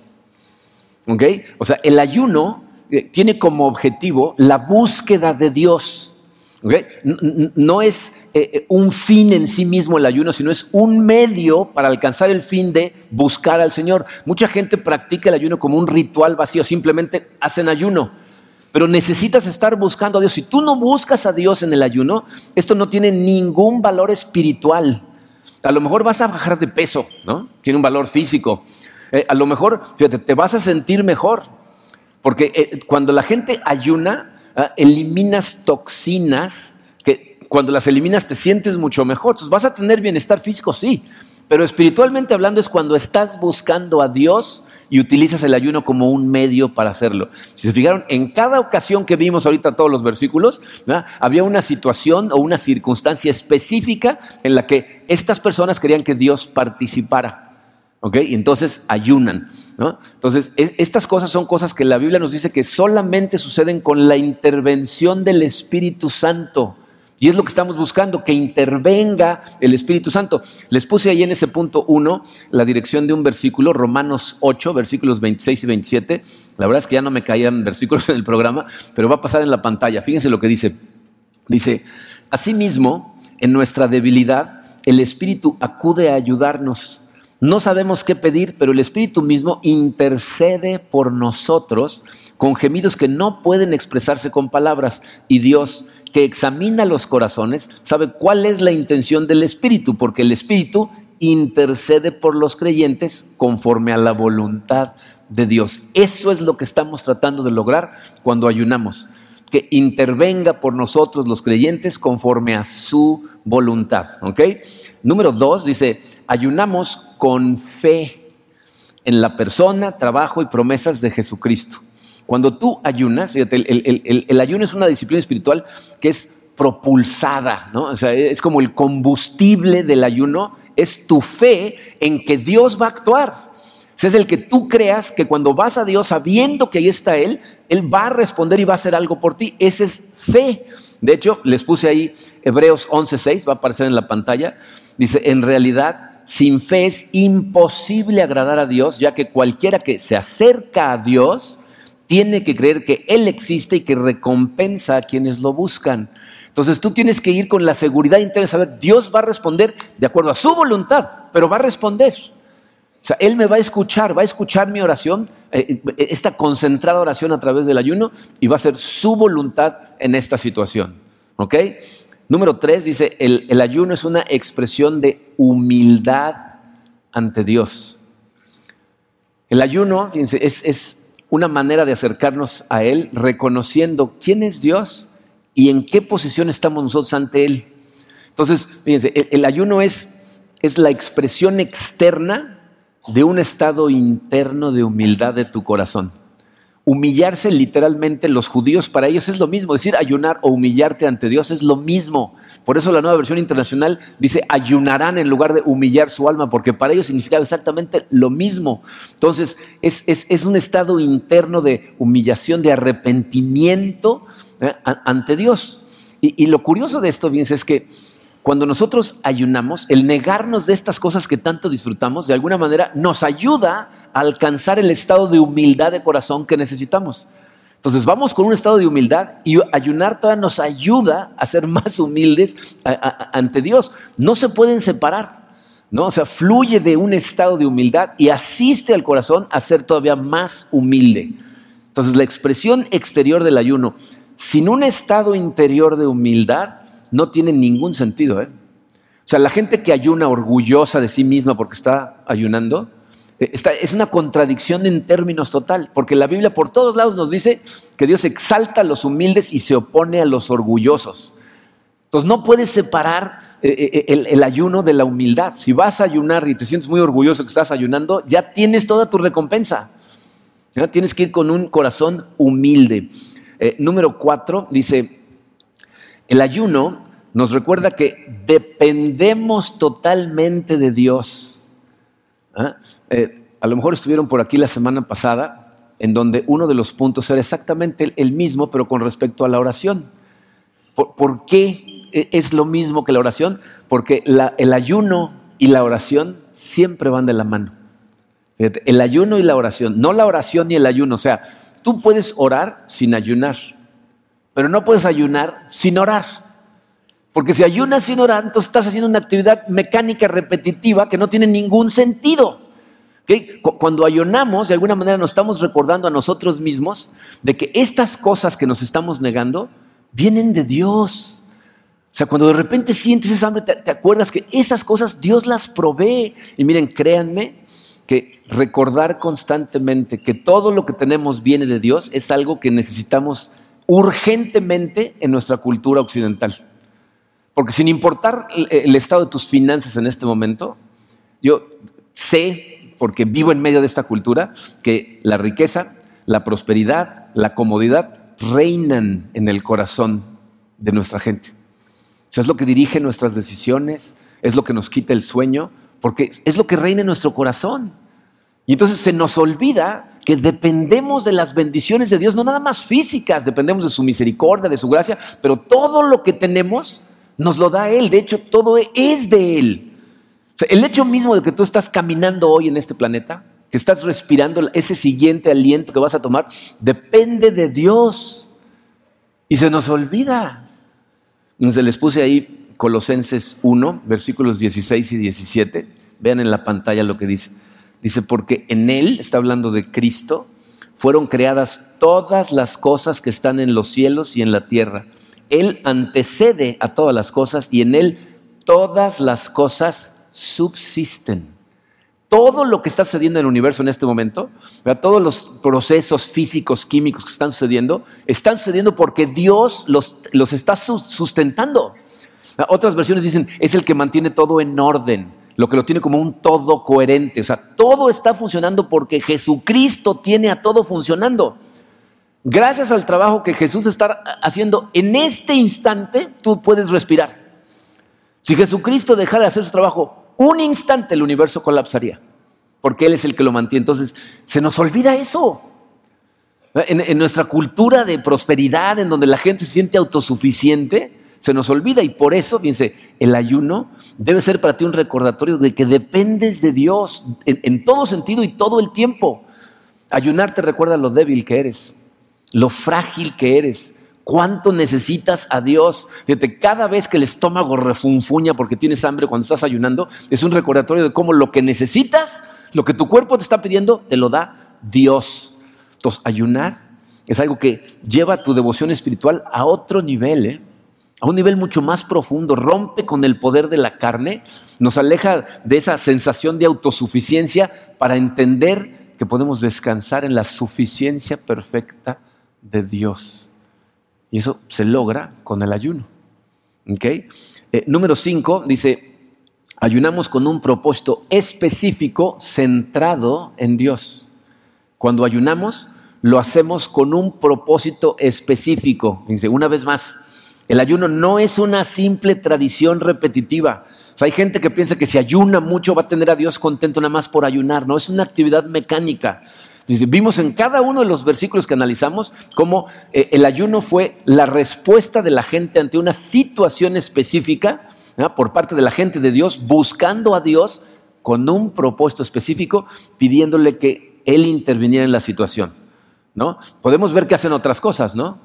¿Ok? O sea, el ayuno eh, tiene como objetivo la búsqueda de Dios. No es eh, eh, un fin en sí mismo el ayuno, sino es un medio para alcanzar el fin de buscar al Señor. Mucha gente practica el ayuno como un ritual vacío, simplemente hacen ayuno. Pero necesitas estar buscando a Dios. Si tú no buscas a Dios en el ayuno, esto no tiene ningún valor espiritual. A lo mejor vas a bajar de peso, ¿no? Tiene un valor físico. Eh, a lo mejor, fíjate, te vas a sentir mejor. Porque cuando la gente ayuna, ¿ah? eliminas toxinas que cuando las eliminas te sientes mucho mejor. Entonces, ¿vas a tener bienestar físico? Sí, Pero espiritualmente hablando es cuando estás buscando a Dios y utilizas el ayuno como un medio para hacerlo. Si se fijaron, en cada ocasión que vimos ahorita todos los versículos, había una situación o una circunstancia específica en la que estas personas querían que Dios participara. ¿Ok? Y entonces ayunan. Entonces, e, estas cosas son cosas que la Biblia nos dice que solamente suceden con la intervención del Espíritu Santo. Y es lo que estamos buscando, que intervenga el Espíritu Santo. Les puse ahí en ese punto 1 la dirección de un versículo, Romanos 8, versículos 26 y 27. La verdad es que ya no me caían versículos en el programa, pero va a pasar en la pantalla. Fíjense lo que dice. Dice, asimismo, en nuestra debilidad, el Espíritu acude a ayudarnos. No sabemos qué pedir, pero el Espíritu mismo intercede por nosotros con gemidos que no pueden expresarse con palabras. Y Dios, que examina los corazones, sabe cuál es la intención del Espíritu, porque el Espíritu intercede por los creyentes conforme a la voluntad de Dios. Eso es lo que estamos tratando de lograr cuando ayunamos, que intervenga por nosotros los creyentes conforme a su voluntad. ¿ok? Número dos dice, ayunamos con fe en la persona, trabajo y promesas de Jesucristo. Cuando tú ayunas, fíjate, el, ayuno es una disciplina espiritual que es propulsada, ¿no? O sea, es como el combustible del ayuno, es tu fe en que Dios va a actuar. Es el que tú creas que cuando vas a Dios sabiendo que ahí está Él, Él va a responder y va a hacer algo por ti. Esa es fe. De hecho, les puse ahí Hebreos 11.6, va a aparecer en la pantalla. Dice, en realidad, sin fe es imposible agradar a Dios, ya que cualquiera que se acerca a Dios, tiene que creer que Él existe y que recompensa a quienes lo buscan. Entonces tú tienes que ir con la seguridad interna de saber, Dios va a responder de acuerdo a su voluntad, pero va a responder. Sea, Él me va a escuchar, va a escuchar mi oración, eh, eh, esta concentrada oración a través del ayuno, y va a ser su voluntad en esta situación. ¿Ok? Número tres dice, el, ayuno es una expresión de humildad ante Dios. El ayuno, fíjense, es, es una manera de acercarnos a Él reconociendo quién es Dios y en qué posición estamos nosotros ante Él. Entonces, fíjense, el, ayuno es, es la expresión externa de un estado interno de humildad de tu corazón humillarse literalmente los judíos para ellos es lo mismo, decir ayunar o humillarte ante Dios es lo mismo. Por eso la nueva versión internacional dice ayunarán en lugar de humillar su alma, porque para ellos significa exactamente lo mismo. Entonces es, es, un estado interno de humillación, de arrepentimiento ¿eh? ante Dios. Y, y, lo curioso de esto, bien, es que cuando nosotros ayunamos, el negarnos de estas cosas que tanto disfrutamos, de alguna manera nos ayuda a alcanzar el estado de humildad de corazón que necesitamos. Entonces vamos con un estado de humildad y ayunar todavía nos ayuda a ser más humildes ante Dios. No se pueden separar, ¿no? O sea, fluye de un estado de humildad y asiste al corazón a ser todavía más humilde. Entonces la expresión exterior del ayuno, sin un estado interior de humildad, no tiene ningún sentido. ¿eh? O sea, la gente que ayuna orgullosa de sí misma porque está ayunando, eh, es una contradicción en términos total, porque la Biblia por todos lados nos dice que Dios exalta a los humildes y se opone a los orgullosos. Entonces no puedes separar eh, el, ayuno de la humildad. Si vas a ayunar y te sientes muy orgulloso que estás ayunando, ya tienes toda tu recompensa. ¿Ya? Tienes que ir con un corazón humilde. número cuatro dice, el ayuno nos recuerda que dependemos totalmente de Dios. ¿Ah? Eh, a lo mejor estuvieron por aquí la semana pasada, en donde uno de los puntos era exactamente el mismo, pero con respecto a la oración. ¿Por, qué e, es lo mismo que la oración? Porque el ayuno y la oración siempre van de la mano. el ayuno y la oración, no la oración y el ayuno. O sea, tú puedes orar sin ayunar pero no puedes ayunar sin orar. Porque si ayunas sin orar, entonces estás haciendo una actividad mecánica repetitiva que no tiene ningún sentido. Cuando ayunamos, de alguna manera nos estamos recordando a nosotros mismos de que estas cosas que nos estamos negando vienen de Dios. O sea, cuando de repente sientes esa hambre, te acuerdas que esas cosas Dios las provee. Y miren, créanme que recordar constantemente que todo lo que tenemos viene de Dios es algo que necesitamos urgentemente en nuestra cultura occidental. Porque sin importar el estado de tus finanzas en este momento, yo sé, porque vivo en medio de esta cultura, que la riqueza, la prosperidad, la comodidad reinan en el corazón de nuestra gente. O sea, es lo que dirige nuestras decisiones, es lo que nos quita el sueño, porque es lo que reina en nuestro corazón. Y entonces se nos olvida que dependemos de las bendiciones de Dios, no nada más físicas, dependemos de su misericordia, de su gracia, pero todo lo que tenemos nos lo da Él. De hecho, todo es de Él. el hecho mismo de que tú estás caminando hoy en este planeta, que estás respirando ese siguiente aliento que vas a tomar, depende de Dios. Y se nos olvida. Se les puse ahí Colosenses 1, versículos 16 y 17. Vean en la pantalla lo que dice. Dice, porque en Él, está hablando de Cristo, fueron creadas todas las cosas que están en los cielos y en la tierra. Él antecede a todas las cosas y en Él todas las cosas subsisten. Todo lo que está sucediendo en el universo en este momento, todos los procesos físicos, químicos que están sucediendo, están sucediendo porque Dios los, los está sustentando. Otras versiones dicen, es el que mantiene todo en orden, lo que lo tiene como un todo coherente. O sea, todo está funcionando porque Jesucristo tiene a todo funcionando. Gracias al trabajo que Jesús está haciendo en este instante, tú puedes respirar. Si Jesucristo dejara de hacer su trabajo un instante el universo colapsaría, porque Él es el que lo mantiene. Entonces, se nos olvida eso. En, nuestra cultura de prosperidad, en donde la gente se siente autosuficiente, se nos olvida y por eso, fíjense, el ayuno debe ser para ti un recordatorio de que dependes de Dios en, todo sentido y todo el tiempo. Ayunar te recuerda lo débil que eres, lo frágil que eres, cuánto necesitas a Dios. Fíjate, cada vez que el estómago refunfuña porque tienes hambre cuando estás ayunando, es un recordatorio de cómo lo que necesitas, lo que tu cuerpo te está pidiendo, te lo da Dios. Entonces, ayunar es algo que lleva tu devoción espiritual a otro nivel, ¿eh? A un nivel mucho más profundo, rompe con el poder de la carne, nos aleja de esa sensación de autosuficiencia para entender que podemos descansar en la suficiencia perfecta de Dios. Y eso se logra con el ayuno. Eh, número 5 dice, ayunamos con un propósito específico centrado en Dios. Cuando ayunamos, lo hacemos con un propósito específico. Dice, una vez más, el ayuno no es una simple tradición repetitiva. hay gente que piensa que si ayuna mucho va a tener a Dios contento nada más por ayunar. No, es una actividad mecánica vimos en cada uno de los versículos que analizamos cómo eh, el ayuno fue la respuesta de la gente ante una situación específica por parte de la gente de Dios, buscando a Dios con un propósito específico, pidiéndole que Él interviniera en la situación. ¿no? Podemos ver que hacen otras cosas, ¿no?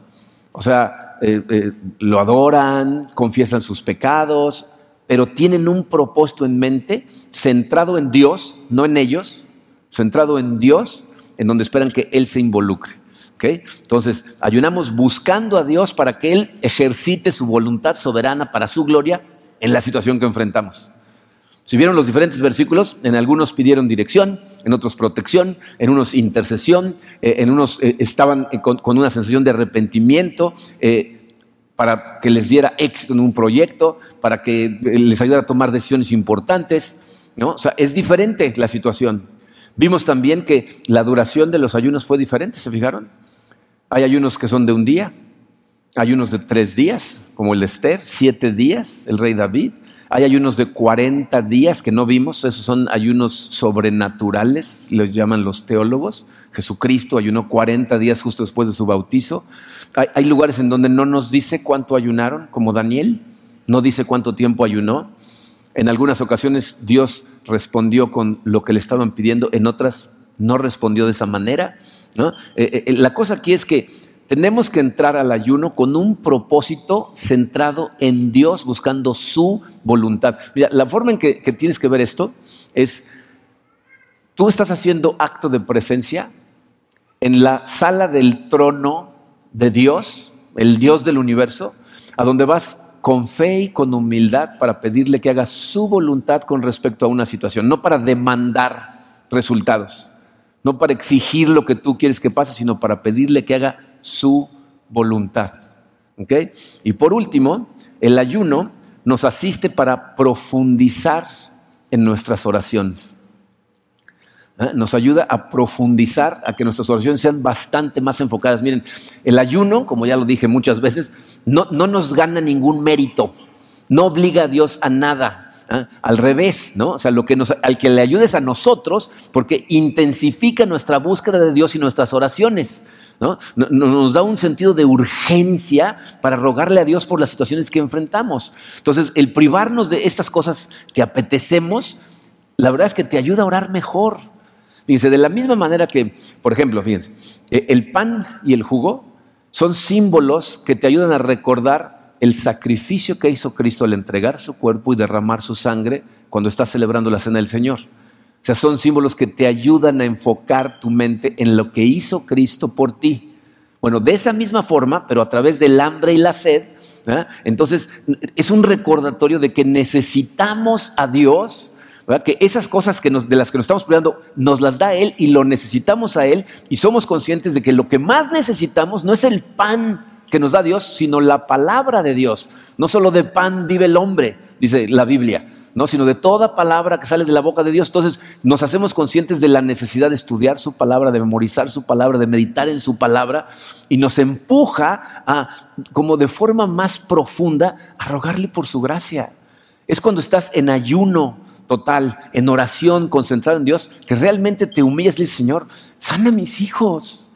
O sea, eh, eh, lo adoran, confiesan sus pecados, pero tienen un propósito en mente centrado en Dios, no en ellos, centrado en Dios en donde esperan que Él se involucre. Entonces, ayunamos buscando a Dios para que Él ejercite su voluntad soberana para su gloria en la situación que enfrentamos. Si vieron los diferentes versículos, en algunos pidieron dirección, en otros protección, en unos intercesión, eh, en unos eh, estaban eh, con, una sensación de arrepentimiento para que les diera éxito en un proyecto, para que les ayudara a tomar decisiones importantes. ¿no? O sea, es diferente la situación. Vimos también que la duración de los ayunos fue diferente, ¿se fijaron? Hay ayunos que son de un día, hay unos de tres días, como el Esther, siete días, el rey David. Hay ayunos de 40 días que no vimos, esos son ayunos sobrenaturales, los llaman los teólogos. Jesucristo ayunó 40 días justo después de su bautizo. Hay, lugares en donde no nos dice cuánto ayunaron, como Daniel, no dice cuánto tiempo ayunó. En algunas ocasiones Dios respondió con lo que le estaban pidiendo, en otras no respondió de esa manera. ¿no? Eh, eh, la cosa aquí es que tenemos que entrar al ayuno con un propósito centrado en Dios, buscando su voluntad. Mira, la forma en que, tienes que ver esto es, tú estás haciendo acto de presencia en la sala del trono de Dios, el Dios del universo, a donde vas con fe y con humildad para pedirle que haga su voluntad con respecto a una situación, no para demandar resultados, no para exigir lo que tú quieres que pase, sino para pedirle que haga su voluntad. Y por último, el ayuno nos asiste para profundizar en nuestras oraciones. ¿Eh? Nos ayuda a profundizar, a que nuestras oraciones sean bastante más enfocadas. Miren, el ayuno, como ya lo dije muchas veces, no, no nos gana ningún mérito, no obliga a Dios a nada. ¿eh? Al revés, ¿no? O sea, lo que al que le ayudes a nosotros, porque intensifica nuestra búsqueda de Dios y nuestras oraciones. ¿No? Nos da un sentido de urgencia para rogarle a Dios por las situaciones que enfrentamos. Entonces, el privarnos de estas cosas que apetecemos, la verdad es que te ayuda a orar mejor. Fíjense, de la misma manera que, por ejemplo, fíjense, e, el pan y el jugo son símbolos que te ayudan a recordar el sacrificio que hizo Cristo al entregar su cuerpo y derramar su sangre cuando estás celebrando la cena del Señor. O sea, son símbolos que te ayudan a enfocar tu mente en lo que hizo Cristo por ti. Bueno, de esa misma forma, pero a través del hambre y la sed, entonces es un recordatorio de que necesitamos a Dios, que esas cosas que nos, de las que nos estamos peleando nos las da Él y lo necesitamos a Él y somos conscientes de que lo que más necesitamos no es el pan que nos da Dios, sino la palabra de Dios. No solo de pan vive el hombre, dice la Biblia ¿no? sino de toda palabra que sale de la boca de Dios. Entonces nos hacemos conscientes de la necesidad de estudiar su palabra, de memorizar su palabra, de meditar en su palabra, y nos empuja a, como de forma más profunda, a rogarle por su gracia. Es cuando estás en ayuno total, en oración, concentrado en Dios, que realmente te humillas y dices, Señor, sana a mis hijos.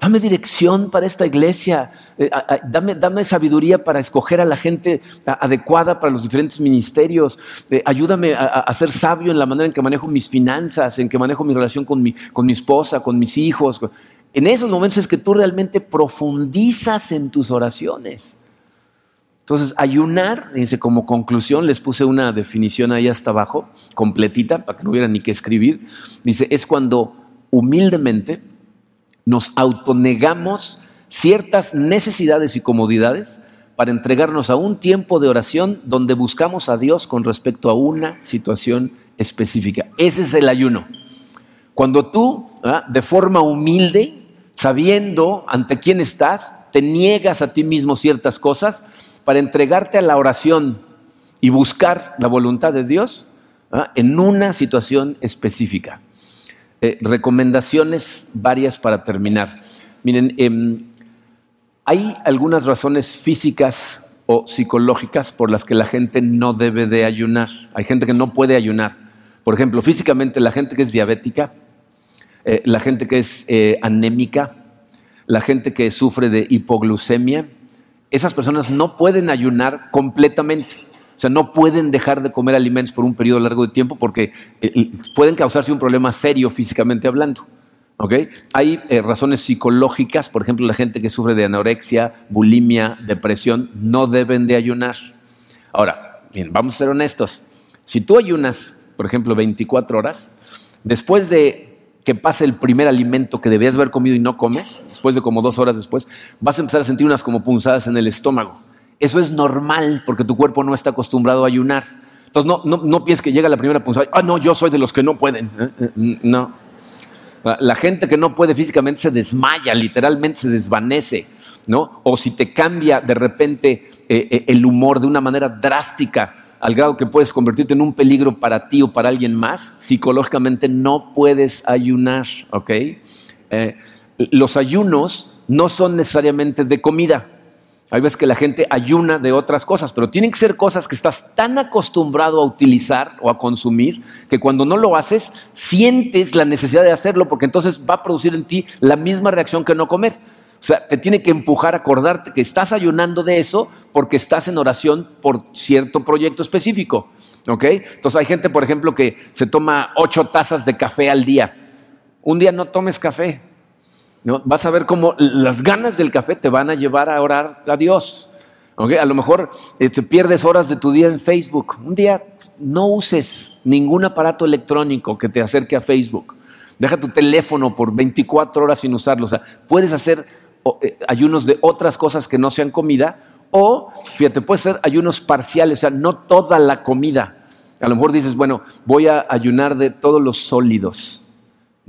Dame dirección para esta iglesia. Eh, dame, sabiduría para escoger a la gente adecuada para los diferentes ministerios. Eh, ayúdame a, ser sabio en la manera en que manejo mis finanzas, en que manejo mi relación con mi, con mi esposa, con mis hijos. En esos momentos es que tú realmente profundizas en tus oraciones. Entonces, ayunar, dice, como conclusión, les puse una definición ahí hasta abajo, completita, para que no hubiera ni que escribir. Dice, es cuando humildemente nos autonegamos ciertas necesidades y comodidades para entregarnos a un tiempo de oración donde buscamos a Dios con respecto a una situación específica. Ese es el ayuno. Cuando tú, de forma humilde, sabiendo ante quién estás, te niegas a ti mismo ciertas cosas para entregarte a la oración y buscar la voluntad de Dios en una situación específica. Eh, recomendaciones varias para terminar. Miren, em, hay algunas razones físicas o psicológicas por las que la gente no debe de ayunar. Hay gente que no puede ayunar. Por ejemplo, físicamente la gente que es diabética, eh, la gente que es eh, anémica, la gente que sufre de hipoglucemia, esas personas no pueden ayunar completamente. Sea, no pueden dejar de comer alimentos por un periodo largo de tiempo porque eh, pueden causarse un problema serio físicamente hablando. Hay eh, razones psicológicas, por ejemplo, la gente que sufre de anorexia, bulimia, depresión, no deben de ayunar. Ahora, bien, vamos a ser honestos. Si tú ayunas, por ejemplo, 24 horas, después de que pase el primer alimento que debías haber comido y no comes, después de como dos horas después, vas a empezar a sentir unas como punzadas en el estómago. Eso es normal porque tu cuerpo no está acostumbrado a ayunar. Entonces no, no, no pienses que llega la primera punzada, ah, no, yo soy de los que no pueden. Eh, eh, no. La gente que no puede físicamente se desmaya, literalmente se desvanece, ¿no? O si te cambia de repente eh, el humor de una manera drástica, al grado que puedes convertirte en un peligro para ti o para alguien más, psicológicamente no puedes ayunar, los ayunos no son necesariamente de comida. Hay veces que la gente ayuna de otras cosas, pero tienen que ser cosas que estás tan acostumbrado a utilizar o a consumir que cuando no lo haces sientes la necesidad de hacerlo porque entonces va a producir en ti la misma reacción que no comer. O sea, te tiene que empujar a acordarte que estás ayunando de eso porque estás en oración por cierto proyecto específico. ¿Ok? Entonces hay gente, por ejemplo, que se toma ocho tazas de café al día. Un día no tomes café, Vas a ver cómo las ganas del café te van a llevar a orar a Dios. A lo mejor te este, pierdes horas de tu día en Facebook. Un día no uses ningún aparato electrónico que te acerque a Facebook. Deja tu teléfono por 24 horas sin usarlo. O sea, puedes hacer eh, ayunos de otras cosas que no sean comida o, fíjate, puedes hacer ayunos parciales, o sea, no toda la comida. A lo mejor dices, bueno, voy a ayunar de todos los sólidos.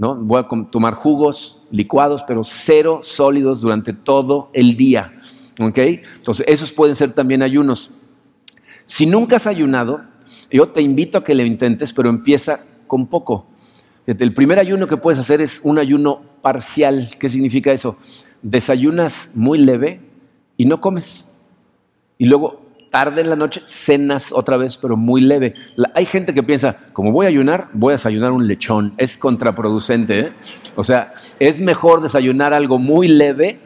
¿No? Voy a tomar jugos, licuados, pero cero sólidos durante todo el día. ¿Ok? Entonces, esos pueden ser también ayunos. Si nunca has ayunado, Yo te invito a que lo intentes, pero empieza con poco. El primer ayuno que puedes hacer es un ayuno parcial. ¿Qué significa eso? Desayunas muy leve y no comes. Y luego tarde en la noche, cenas otra vez, pero muy leve. hay gente que piensa, como voy a ayunar, voy a desayunar un lechón. Es contraproducente. ¿eh? O sea, es mejor desayunar algo muy leve,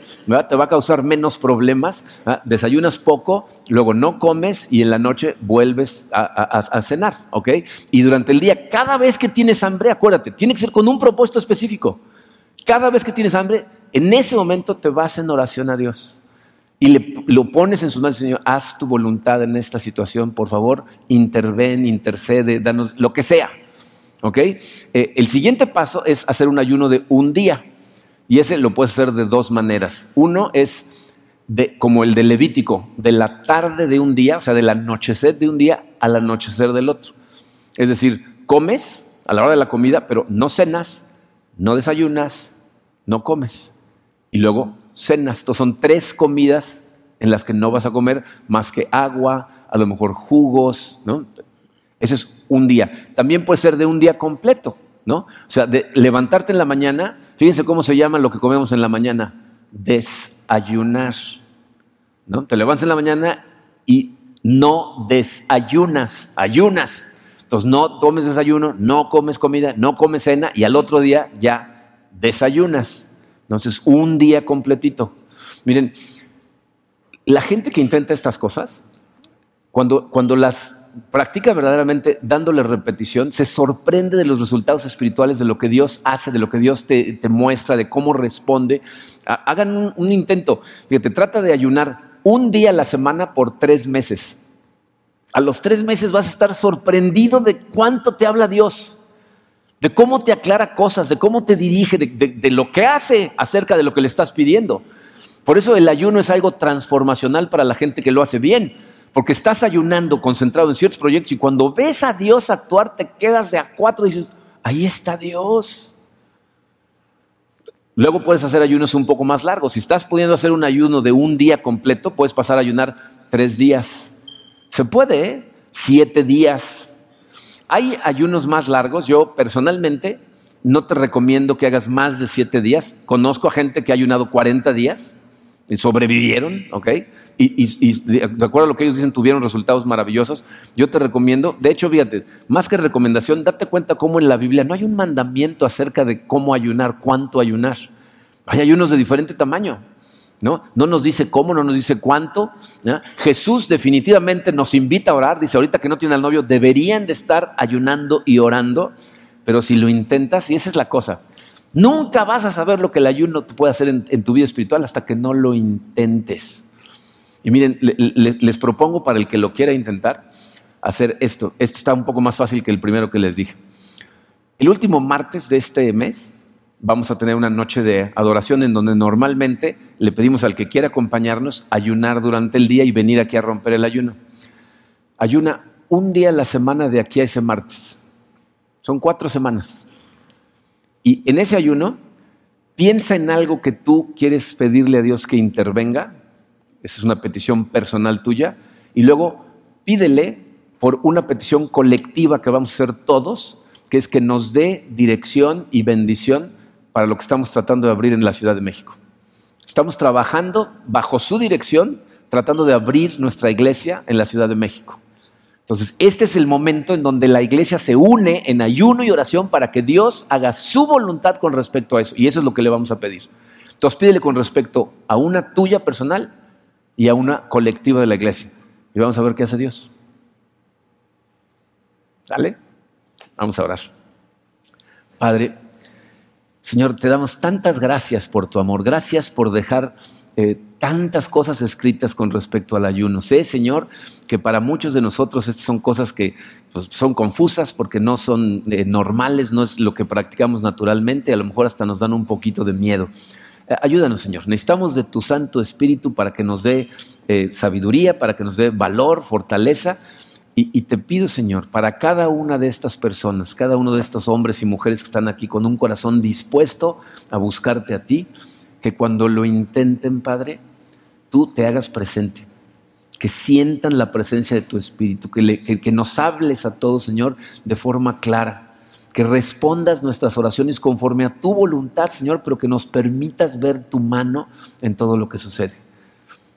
te va a causar menos problemas. Desayunas poco, luego no comes y en la noche vuelves a, a cenar. ¿ok? Y durante el día, cada vez que tienes hambre, acuérdate, tiene que ser con un propósito específico. Cada vez que tienes hambre, en ese momento te vas en oración a Dios y le, lo pones en sus manos, Señor, haz tu voluntad en esta situación, por favor, interven, intercede, danos lo que sea. ¿Ok? Eh, el siguiente paso es hacer un ayuno de un día. Y ese lo puedes hacer de dos maneras. Uno es de, como el de Levítico, de la tarde de un día, o sea, del anochecer de un día al anochecer del otro. Es decir, comes a la hora de la comida, pero no cenas, no desayunas, no comes. Y luego cenas. Estos son tres comidas en las que no vas a comer más que agua, a lo mejor jugos, ¿no? Ese es un día. También puede ser de un día completo, ¿no? O sea, de levantarte en la mañana, fíjense cómo se llama lo que comemos en la mañana, desayunar, ¿no? Te levantas en la mañana y no desayunas, ayunas. Entonces no tomes desayuno, no comes comida, no comes cena y al otro día ya desayunas. Entonces, un día completito. Miren, la gente que intenta estas cosas, cuando, cuando las practica verdaderamente dándole repetición, se sorprende de los resultados espirituales, de lo que Dios hace, de lo que Dios te, muestra, de cómo responde. Hagan un, un, intento. Fíjate, trata de ayunar un día a la semana por tres meses. A los tres meses vas a estar sorprendido de cuánto te habla Dios de cómo te aclara cosas, de cómo te dirige, de, lo que hace acerca de lo que le estás pidiendo. Por eso el ayuno es algo transformacional para la gente que lo hace bien, porque estás ayunando, concentrado en ciertos proyectos y cuando ves a Dios actuar, te quedas de a cuatro y dices, ahí está Dios. Luego puedes hacer ayunos un poco más largos. Si estás pudiendo hacer un ayuno de un día completo, puedes pasar a ayunar tres días. Se puede, ¿eh? Siete días, hay ayunos más largos. Yo personalmente no te recomiendo que hagas más de siete días. Conozco a gente que ha ayunado 40 días y sobrevivieron, ¿ok? Y, de acuerdo a lo que ellos dicen, tuvieron resultados maravillosos. Yo te recomiendo, de hecho, fíjate, más que recomendación, date cuenta cómo en la Biblia no hay un mandamiento acerca de cómo ayunar, cuánto ayunar. Hay ayunos de diferente tamaño. ¿No? no nos dice cómo, no nos dice cuánto. Jesús definitivamente nos invita a orar. Dice, ahorita que no tiene al novio, deberían de estar ayunando y orando. Pero si lo intentas, y esa es la cosa, nunca vas a saber lo que el ayuno puede hacer en, tu vida espiritual hasta que no lo intentes. Y miren, les propongo para el que lo quiera intentar, hacer esto. Esto está un poco más fácil que el primero que les dije. El último martes de este mes, vamos a tener una noche de adoración en donde normalmente le pedimos al que quiera acompañarnos ayunar durante el día y venir aquí a romper el ayuno. Ayuna un día a la semana de aquí a ese martes. Son cuatro semanas. Y en ese ayuno, piensa en algo que tú quieres pedirle a Dios que intervenga. Esa es una petición personal tuya. Y luego pídele por una petición colectiva que vamos a hacer todos, que es que nos dé dirección y bendición para lo que estamos tratando de abrir en la Ciudad de México. Estamos trabajando bajo su dirección, tratando de abrir nuestra iglesia en la Ciudad de México. Entonces, este es el momento en donde la iglesia se une en ayuno y oración para que Dios haga su voluntad con respecto a eso. Y eso es lo que le vamos a pedir. Entonces, pídele con respecto a una tuya personal y a una colectiva de la iglesia. Y vamos a ver qué hace Dios. ¿Sale? Vamos a orar. Padre, Señor, te damos tantas gracias por tu amor, gracias por dejar eh, tantas cosas escritas con respecto al ayuno. Sé, Señor, que para muchos de nosotros estas son cosas que pues, son confusas porque no son eh, normales, no es lo que practicamos naturalmente, a lo mejor hasta nos dan un poquito de miedo. Eh, ayúdanos, Señor. Necesitamos de tu Santo Espíritu para que nos dé sabiduría, para que nos dé valor, fortaleza y, te pido, Señor, para cada una de estas personas, cada uno de estos hombres y mujeres que están aquí con un corazón dispuesto a buscarte a ti, que cuando lo intenten, Padre, tú te hagas presente. que sientan la presencia de tu Espíritu, que, que nos hables a todos, Señor, de forma clara, que respondas nuestras oraciones conforme a tu voluntad, Señor, pero que nos permitas ver tu mano en todo lo que sucede.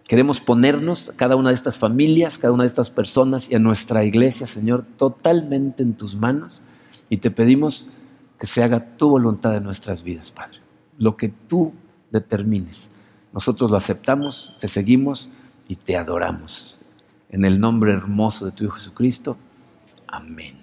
Queremos ponernos, cada una de estas familias, cada una de estas personas y a nuestra iglesia, Señor, totalmente en tus manos y te pedimos que se haga tu voluntad en nuestras vidas, Padre. Lo que tú determines. Nosotros lo aceptamos, te seguimos y te adoramos. En el nombre hermoso de tu Hijo Jesucristo. Amén.